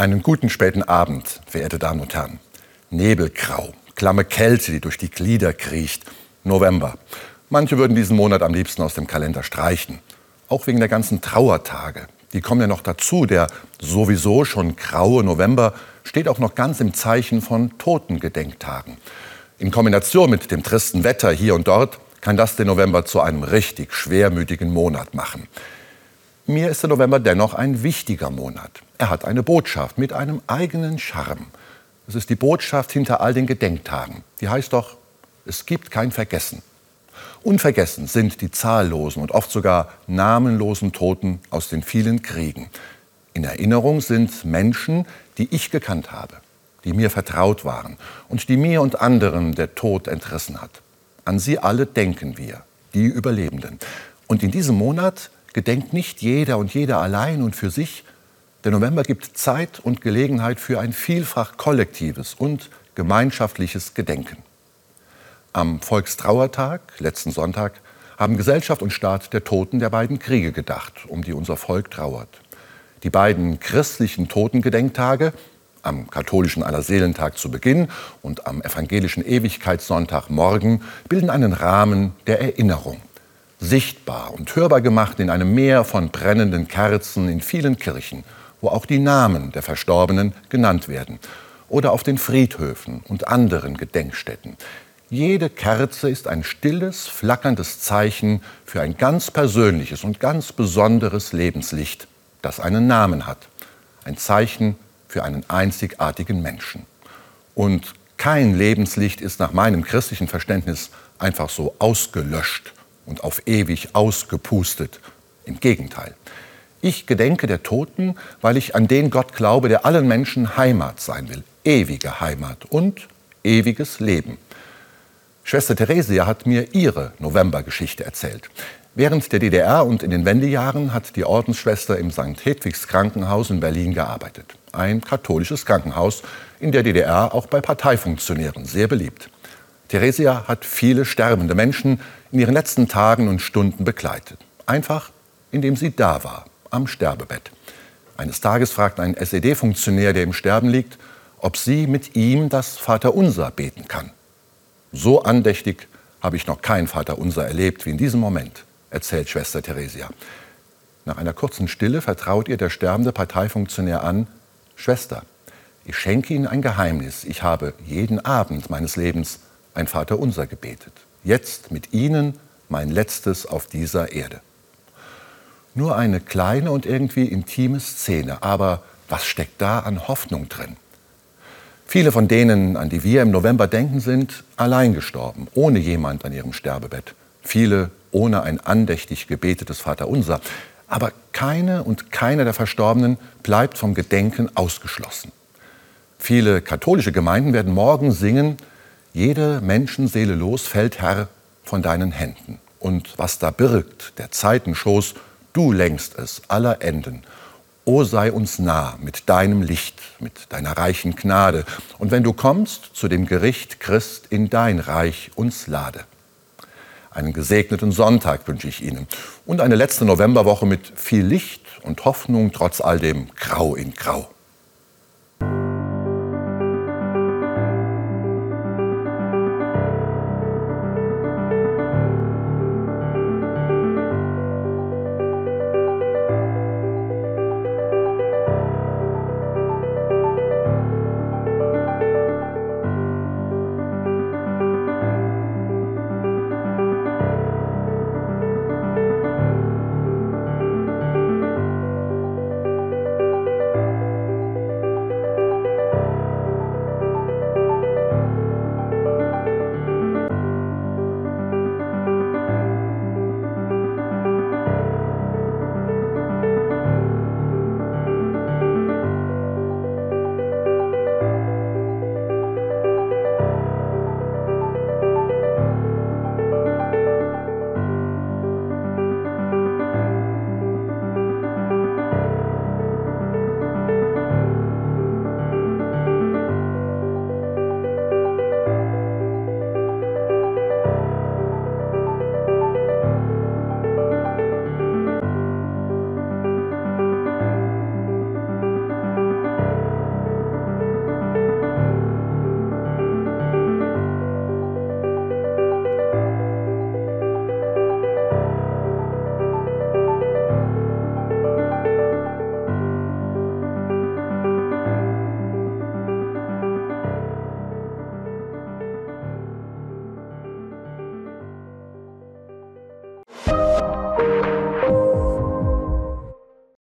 Einen guten späten Abend, verehrte Damen und Herren. Nebelgrau, klamme Kälte, die durch die Glieder kriecht. November. Manche würden diesen Monat am liebsten aus dem Kalender streichen. Auch wegen der ganzen Trauertage. Die kommen ja noch dazu. Der sowieso schon graue November steht auch noch ganz im Zeichen von Totengedenktagen. In Kombination mit dem tristen Wetter hier und dort kann das den November zu einem richtig schwermütigen Monat machen. Mir ist der November dennoch ein wichtiger Monat. Er hat eine Botschaft mit einem eigenen Charme. Es ist die Botschaft hinter all den Gedenktagen. Die heißt doch, es gibt kein Vergessen. Unvergessen sind die zahllosen und oft sogar namenlosen Toten aus den vielen Kriegen. In Erinnerung sind Menschen, die ich gekannt habe, die mir vertraut waren und die mir und anderen der Tod entrissen hat. An sie alle denken wir, die Überlebenden. Und in diesem Monat gedenkt nicht jeder und jeder allein und für sich, der November gibt Zeit und Gelegenheit für ein vielfach kollektives und gemeinschaftliches Gedenken. Am Volkstrauertag, letzten Sonntag, haben Gesellschaft und Staat der Toten der beiden Kriege gedacht, um die unser Volk trauert. Die beiden christlichen Totengedenktage, am katholischen Allerseelentag zu Beginn und am evangelischen Ewigkeitssonntag morgen, bilden einen Rahmen der Erinnerung. Sichtbar und hörbar gemacht in einem Meer von brennenden Kerzen in vielen Kirchen – wo auch die Namen der Verstorbenen genannt werden, oder auf den Friedhöfen und anderen Gedenkstätten. Jede Kerze ist ein stilles, flackerndes Zeichen für ein ganz persönliches und ganz besonderes Lebenslicht, das einen Namen hat. Ein Zeichen für einen einzigartigen Menschen. Und kein Lebenslicht ist nach meinem christlichen Verständnis einfach so ausgelöscht und auf ewig ausgepustet. Im Gegenteil. Ich gedenke der Toten, weil ich an den Gott glaube, der allen Menschen Heimat sein will, ewige Heimat und ewiges Leben. Schwester Theresia hat mir ihre Novembergeschichte erzählt. Während der DDR und in den Wendejahren hat die Ordensschwester im St. Hedwigs Krankenhaus in Berlin gearbeitet. Ein katholisches Krankenhaus, in der DDR auch bei Parteifunktionären sehr beliebt. Theresia hat viele sterbende Menschen in ihren letzten Tagen und Stunden begleitet. Einfach, indem sie da war, am Sterbebett. Eines Tages fragt ein SED-Funktionär, der im Sterben liegt, ob sie mit ihm das Vaterunser beten kann. So andächtig habe ich noch kein Vaterunser erlebt wie in diesem Moment, erzählt Schwester Theresia. Nach einer kurzen Stille vertraut ihr der sterbende Parteifunktionär an, Schwester, ich schenke Ihnen ein Geheimnis. Ich habe jeden Abend meines Lebens ein Vaterunser gebetet. Jetzt mit Ihnen mein letztes auf dieser Erde. Nur eine kleine und irgendwie intime Szene, aber was steckt da an Hoffnung drin? Viele von denen, an die wir im November denken, sind allein gestorben, ohne jemand an ihrem Sterbebett. Viele ohne ein andächtig gebetetes Vaterunser. Aber keine und keiner der Verstorbenen bleibt vom Gedenken ausgeschlossen. Viele katholische Gemeinden werden morgen singen, jede Menschenseele los fällt Herr von deinen Händen. Und was da birgt, der Zeitenschoß, Du lenkst es aller Enden. O sei uns nah mit deinem Licht, mit deiner reichen Gnade. Und wenn du kommst zu dem Gericht, Christ, in dein Reich uns lade. Einen gesegneten Sonntag wünsche ich Ihnen und eine letzte Novemberwoche mit viel Licht und Hoffnung trotz all dem Grau in Grau.